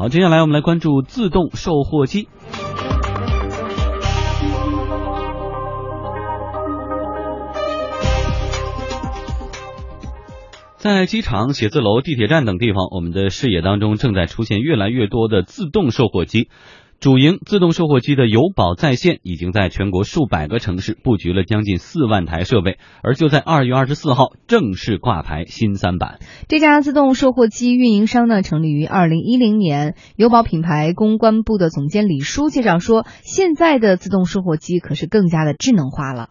好，接下来我们来关注自动售货机。在机场、写字楼、地铁站等地方，我们的视野当中正在出现越来越多的自动售货机。主营自动售货机的友宝在线已经在全国数百个城市布局了将近四万台设备，而就在二月二十四号正式挂牌新三板。这家自动售货机运营商呢，成立于二零一零年。友宝品牌公关部的总监李叔介绍说，现在的自动售货机可是更加的智能化了。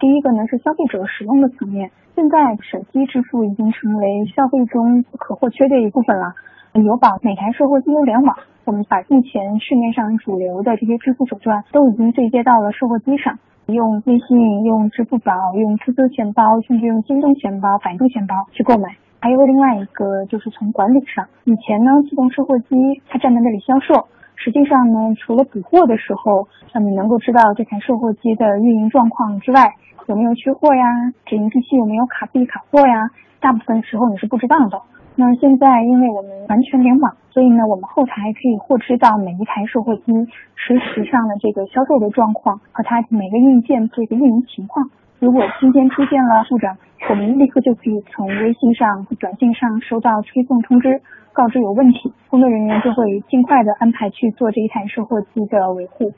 第一个呢是消费者使用的层面，现在手机支付已经成为消费中不可或缺的一部分了。友宝每台售货机都联网。我们把目前市面上主流的这些支付手段都已经对接到了售货机上，用微信、用支付宝、用 QQ 钱包，甚至用京东钱包、百度钱包去购买。还有另外一个就是从管理上，以前呢，自动售货机它站在那里销售，实际上呢，除了补货的时候，让你能够知道这台售货机的运营状况之外，有没有缺货呀，指引机器有没有卡币卡货呀，大部分时候你是不知道的。那现在，因为我们完全联网，所以呢，我们后台可以获知到每一台售货机实时上的这个销售的状况和它每个硬件这个运营情况。如果今天出现了故障，我们立刻就可以从微信上、短信上收到推送通知，告知有问题，工作人员就会尽快的安排去做这一台售货机的维护。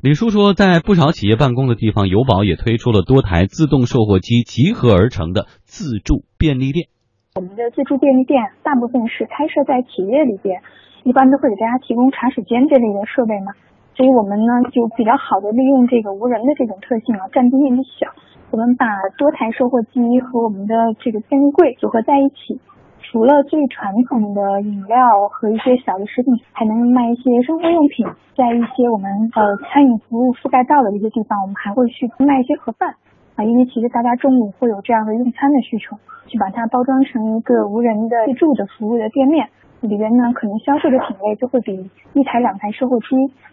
李叔说，在不少企业办公的地方，友宝也推出了多台自动售货机集合而成的自助便利店。我们的自助便利店大部分是开设在企业里边，一般都会给大家提供茶水间这类的设备嘛，所以我们呢就比较好的利用这个无人的这种特性啊，占地面积小，我们把多台售货机和我们的这个便利柜组合在一起，除了最传统的饮料和一些小的食品，还能卖一些生活用品，在一些我们呃餐饮服务覆盖到的一些地方，我们还会去卖一些盒饭。啊，因为其实大家中午会有这样的用餐的需求，去把它包装成一个无人的自助的服务的店面，里边呢可能销售的品类就会比一台两台售货机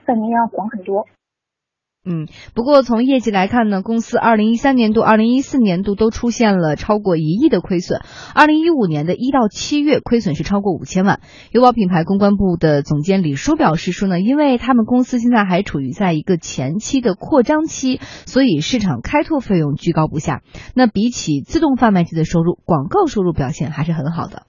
范围要广很多。嗯，不过从业绩来看呢，公司二零一三年度、二零一四年度都出现了超过一亿的亏损，二零一五年的一到七月亏损是超过五千万。友宝品牌公关部的总监李叔表示说呢，因为他们公司现在还处于在一个前期的扩张期，所以市场开拓费用居高不下。那比起自动贩卖机的收入，广告收入表现还是很好的。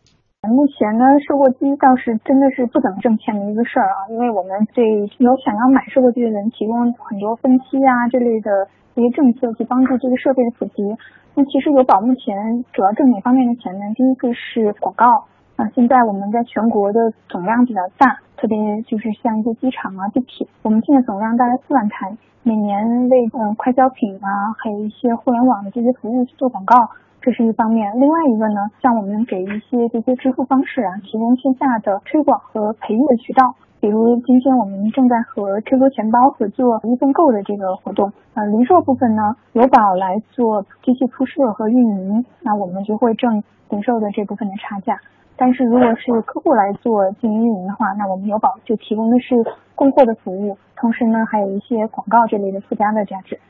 目前呢，售货机倒是真的是不怎么挣钱的一个事儿啊，因为我们对有想要买售货机的人提供很多分期啊这类的一些政策，去帮助这个设备的普及。那其实友宝目前主要挣哪方面的钱呢？第一个是广告啊，现在我们在全国的总量比较大，特别就是像一些机场啊、地铁，我们现在总量大概四万台，每年为嗯快消品啊，还有一些互联网的这些服务去做广告。这是一方面，另外一个呢，像我们给一些这些支付方式啊，提供线下的推广和培育的渠道。比如今天我们正在和 QQ 钱包合作一份购的这个活动。呃，零售部分呢，友宝来做机器铺设和运营，那我们就会挣零售的这部分的差价。但是如果是客户来做经营运营的话，那我们有宝就提供的是供货的服务，同时呢，还有一些广告这类的附加的价值。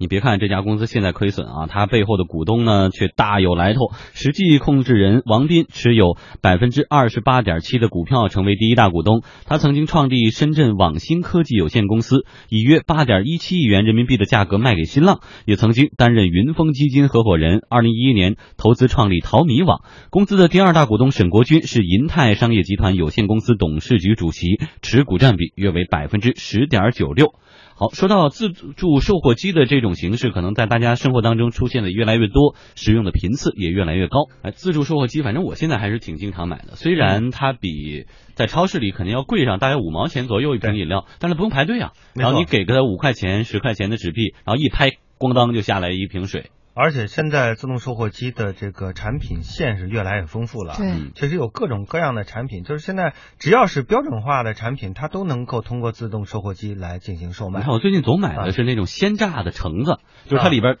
你别看这家公司现在亏损啊，它背后的股东呢却大有来头。实际控制人王斌持有百分之二十八点七的股票，成为第一大股东。他曾经创立深圳网新科技有限公司，以约八点一七亿元人民币的价格卖给新浪。也曾经担任云峰基金合伙人。二零一一年投资创立淘米网。公司的第二大股东沈国军是银泰商业集团有限公司董事局主席，持股占比约为百分之十点九六。好，说到自助售货机的这种形式，可能在大家生活当中出现的越来越多，使用的频次也越来越高。哎，自助售货机，反正我现在还是挺经常买的。虽然它比在超市里肯定要贵上大概五毛钱左右一瓶饮料，但是不用排队啊。然后你给个五块钱、十块钱的纸币，然后一拍，咣当就下来一瓶水。而且现在自动售货机的这个产品线是越来越丰富了，对，其实有各种各样的产品，就是现在只要是标准化的产品，它都能够通过自动售货机来进行售卖。你看我最近总买的是那种鲜榨的橙子，就是它里边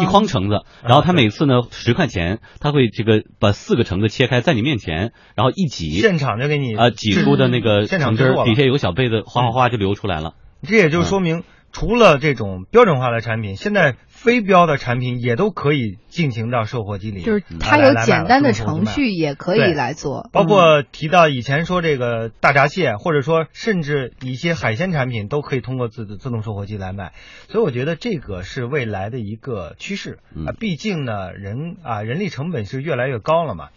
一筐橙子，然后它每次呢十块钱，它会这个把四个橙子切开在你面前，然后一挤，现场就给你啊挤出的那个橙汁，底下有个小杯子哗哗哗就流出来了。这也就说明。除了这种标准化的产品，现在非标的产品也都可以进行到售货机里，就是它有简单的程序也可以来做。包括提到以前说这个大闸蟹，或者说甚至一些海鲜产品都可以通过自自动售货机来卖。所以我觉得这个是未来的一个趋势啊，毕竟呢人啊人力成本是越来越高了嘛。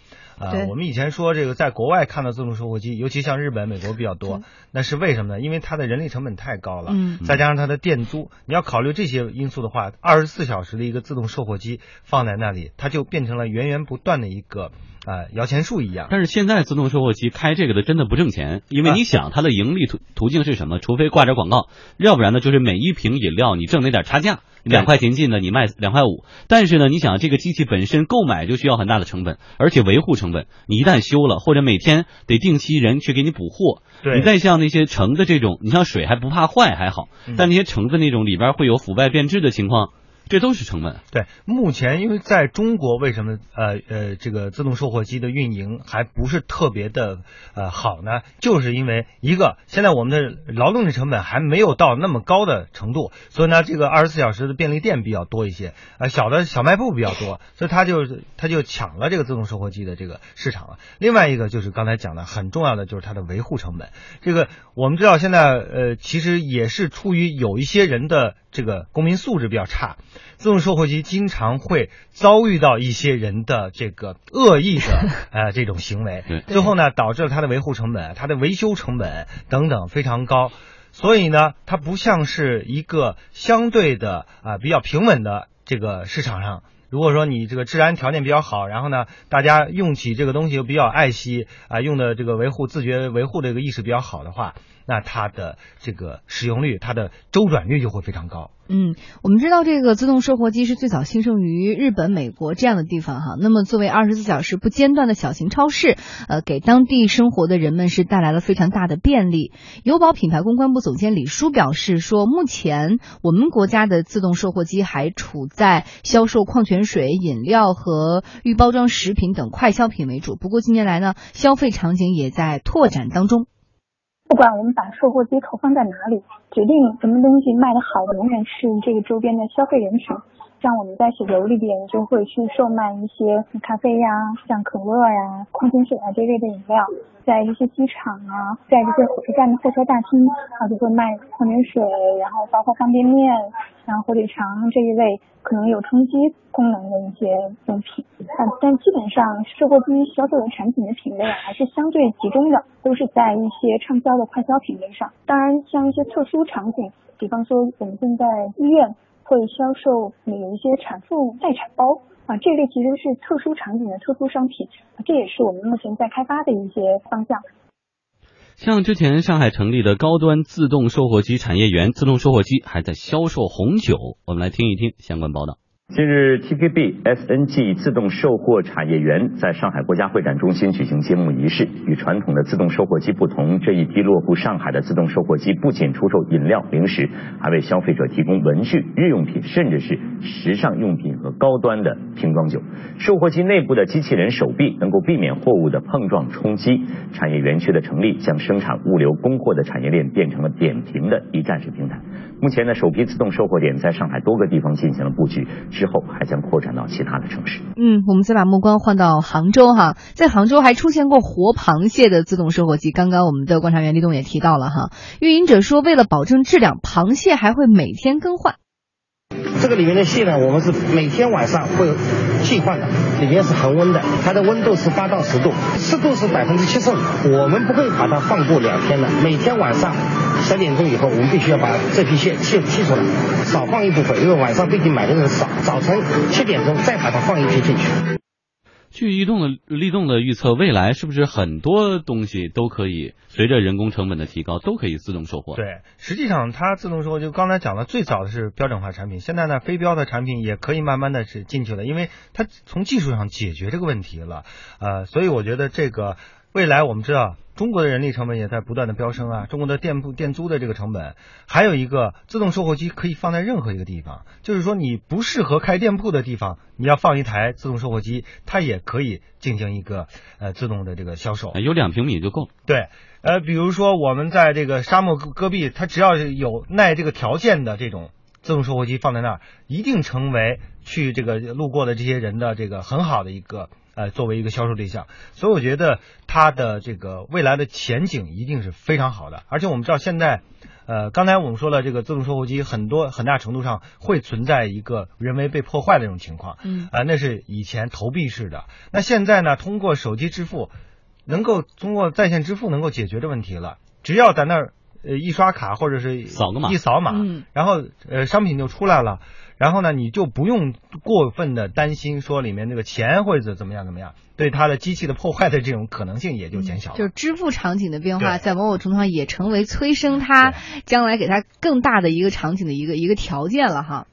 啊，我们以前说这个在国外看到自动售货机，尤其像日本、美国比较多，那是为什么呢？因为它的人力成本太高了，嗯，再加上它的店租，你要考虑这些因素的话，二十四小时的一个自动售货机放在那里，它就变成了源源不断的一个啊摇钱树一样。但是现在自动售货机开这个的真的不挣钱，因为你想它的盈利途途径是什么？除非挂着广告，要不然呢就是每一瓶饮料你挣那点差价。两块钱进的，你卖两块五，但是呢，你想这个机器本身购买就需要很大的成本，而且维护成本，你一旦修了或者每天得定期人去给你补货，你再像那些橙子这种，你像水还不怕坏还好，但那些橙子那种里边会有腐败变质的情况。这都是成本。对，目前因为在中国，为什么呃呃这个自动售货机的运营还不是特别的呃好呢？就是因为一个，现在我们的劳动力成本还没有到那么高的程度，所以呢，这个二十四小时的便利店比较多一些，呃，小的小卖部比较多，所以他就他就抢了这个自动售货机的这个市场了。另外一个就是刚才讲的很重要的就是它的维护成本。这个我们知道现在呃其实也是出于有一些人的这个公民素质比较差。自动售货机经常会遭遇到一些人的这个恶意的 呃这种行为，最后呢导致了它的维护成本、它的维修成本等等非常高，所以呢它不像是一个相对的啊比较平稳的这个市场上，如果说你这个治安条件比较好，然后呢大家用起这个东西又比较爱惜啊，用的这个维护自觉维护这个意识比较好的话。那它的这个使用率，它的周转率就会非常高。嗯，我们知道这个自动售货机是最早兴盛于日本、美国这样的地方哈。那么作为二十四小时不间断的小型超市，呃，给当地生活的人们是带来了非常大的便利。友宝品牌公关部总监李舒表示说，目前我们国家的自动售货机还处在销售矿泉水、饮料和预包装食品等快消品为主。不过近年来呢，消费场景也在拓展当中。不管我们把售货机投放在哪里，决定什么东西卖的好的，永远是这个周边的消费人群。像我们在写字楼里边，就会去售卖一些咖啡呀、像可乐呀、矿泉水啊这类的饮料。在一些机场啊，在这些火车站的候车大厅啊，就会卖矿泉水，然后包括方便面，然后火腿肠这一类可能有充饥功能的一些用品。但但基本上售货机销售的产品的品类，还是相对集中的，都是在一些畅销的快消品类上。当然，像一些特殊场景，比方说我们现在医院。会销售有一些产妇待产包啊，这类其实是特殊场景的特殊商品，这也是我们目前在开发的一些方向。像之前上海成立的高端自动售货机产业园，自动售货机还在销售红酒，我们来听一听相关报道。近日，TKB SNG 自动售货产业园在上海国家会展中心举行揭幕仪式。与传统的自动售货机不同，这一批落户上海的自动售货机不仅出售饮料、零食，还为消费者提供文具、日用品，甚至是时尚用品和高端的瓶装酒。售货机内部的机器人手臂能够避免货物的碰撞冲击。产业园区的成立，将生产、物流、供货的产业链变成了扁平的一站式平台。目前呢，首批自动售货点在上海多个地方进行了布局。之后还将扩展到其他的城市。嗯，我们再把目光换到杭州哈，在杭州还出现过活螃蟹的自动售货机。刚刚我们的观察员立栋也提到了哈，运营者说，为了保证质量，螃蟹还会每天更换。这个里面的蟹呢，我们是每天晚上会替换的，里面是恒温的，它的温度是八到十度，湿度是百分之七十五，我们不会把它放过两天的，每天晚上。十点钟以后，我们必须要把这批蟹蟹剔出来，少放一部分，因为晚上毕竟买的人少。早晨七点钟再把它放一批进去。据移动的立动的预测，未来是不是很多东西都可以随着人工成本的提高，都可以自动售货？对，实际上它自动售货，就刚才讲的，最早的是标准化产品，现在呢，非标的产品也可以慢慢的是进去了，因为它从技术上解决这个问题了。呃，所以我觉得这个未来我们知道。中国的人力成本也在不断的飙升啊，中国的店铺店租的这个成本，还有一个自动售货机可以放在任何一个地方，就是说你不适合开店铺的地方，你要放一台自动售货机，它也可以进行一个呃自动的这个销售。有两平米就够了。对，呃，比如说我们在这个沙漠戈戈壁，它只要是有耐这个条件的这种自动售货机放在那儿，一定成为去这个路过的这些人的这个很好的一个呃作为一个销售对象。所以我觉得它的这个未来的前景一定是非常好的。而且我们知道现在，呃，刚才我们说了，这个自动售货机很多很大程度上会存在一个人为被破坏的这种情况。嗯啊、那是以前投币式的。那现在呢，通过手机支付，能够通过在线支付能够解决的问题了。只要在那儿呃一刷卡或者是扫个码一扫码，嗯然后呃商品就出来了。然后呢，你就不用过分的担心说里面那个钱或者怎么样怎么样，对它的机器的破坏的这种可能性也就减小了。就是支付场景的变化，在某种程度上也成为催生它将来给它更大的一个场景的一个一个条件了哈。